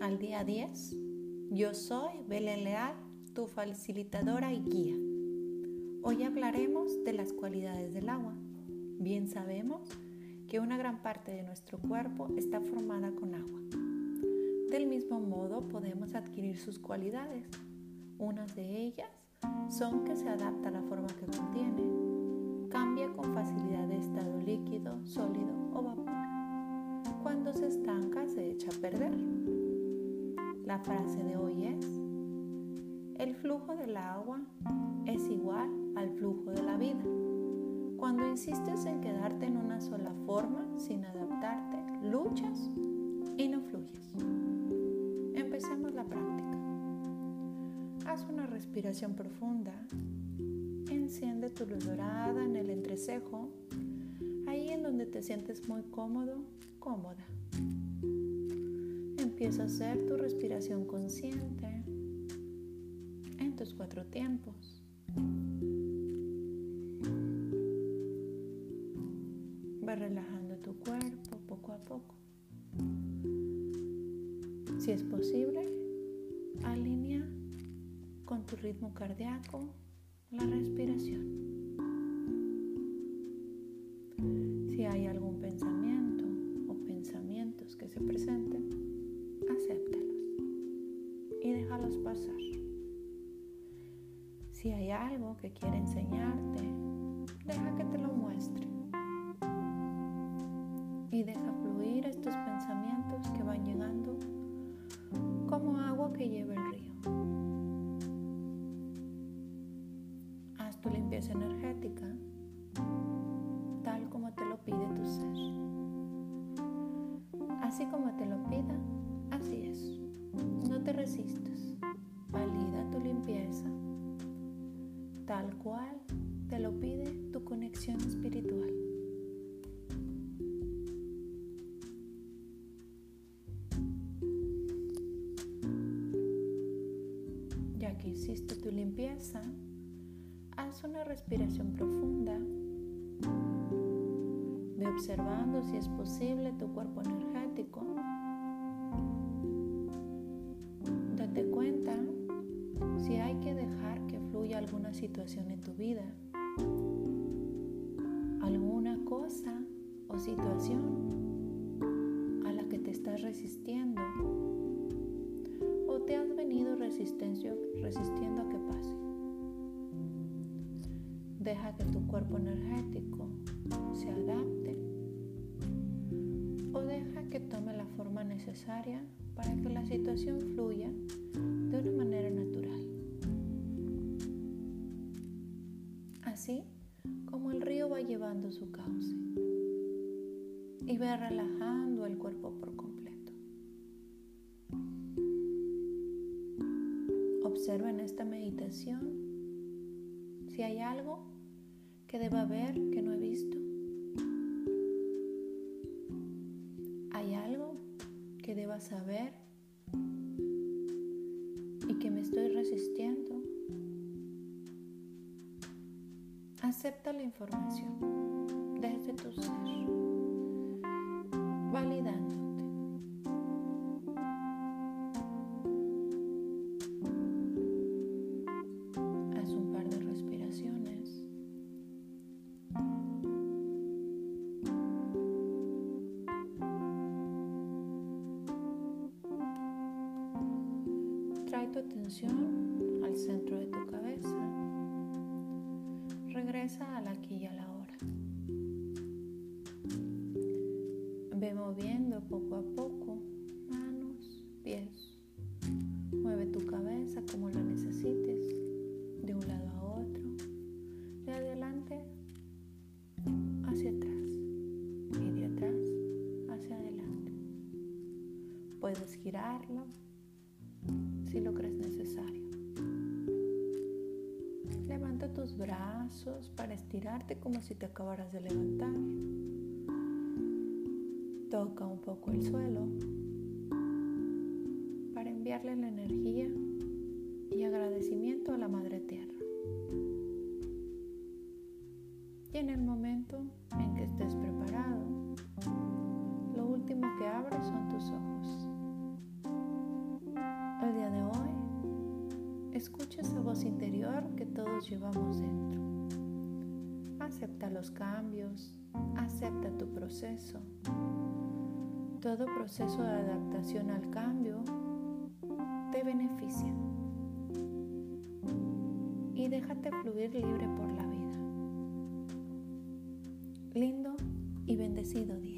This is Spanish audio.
al día 10. Yo soy Belén Leal, tu facilitadora y guía. Hoy hablaremos de las cualidades del agua. Bien sabemos que una gran parte de nuestro cuerpo está formada con agua. Del mismo modo podemos adquirir sus cualidades. Unas de ellas son que se adapta a la forma La frase de hoy es, el flujo del agua es igual al flujo de la vida. Cuando insistes en quedarte en una sola forma sin adaptarte, luchas y no fluyes. Empecemos la práctica. Haz una respiración profunda. Enciende tu luz dorada en el entrecejo, ahí en donde te sientes muy cómodo, cómoda. Empieza a hacer tu respiración consciente en tus cuatro tiempos. Va relajando tu cuerpo poco a poco. Si es posible, alinea con tu ritmo cardíaco la respiración. Que quiere enseñarte, deja que te lo muestre. Y deja fluir estos pensamientos que van llegando como agua que lleva el río. Haz tu limpieza energética tal como te lo pide tu ser. Así como te lo pida, así es. No te resistas. Valida tu limpieza tal cual te lo pide tu conexión espiritual. Ya que hiciste tu limpieza, haz una respiración profunda. Ve observando si es posible tu cuerpo energético. Alguna situación en tu vida, alguna cosa o situación a la que te estás resistiendo. O te has venido resistiendo a que pase. Deja que tu cuerpo energético se adapte. O deja que tome la forma necesaria para que la situación fluya de una Así como el río va llevando su cauce y va relajando el cuerpo por completo. Observa en esta meditación si hay algo que deba ver que no he visto. ¿Hay algo que deba saber y que me estoy resistiendo? Acepta la información desde tu ser, validándote. Haz un par de respiraciones. Trae tu atención al centro de tu cabeza. Regresa al aquí y a la hora. Ve moviendo poco a poco manos, pies. Mueve tu cabeza como la necesites, de un lado a otro, de adelante hacia atrás y de atrás hacia adelante. Puedes girarlo si lo crees necesario. Levanta tus brazos para estirarte como si te acabaras de levantar. Toca un poco el suelo para enviarle la energía y agradecimiento a la Madre Tierra. Y en el momento en que estés preparado, lo último que abres son tus ojos. El día de hoy, escucha todos llevamos dentro. Acepta los cambios, acepta tu proceso. Todo proceso de adaptación al cambio te beneficia. Y déjate fluir libre por la vida. Lindo y bendecido día.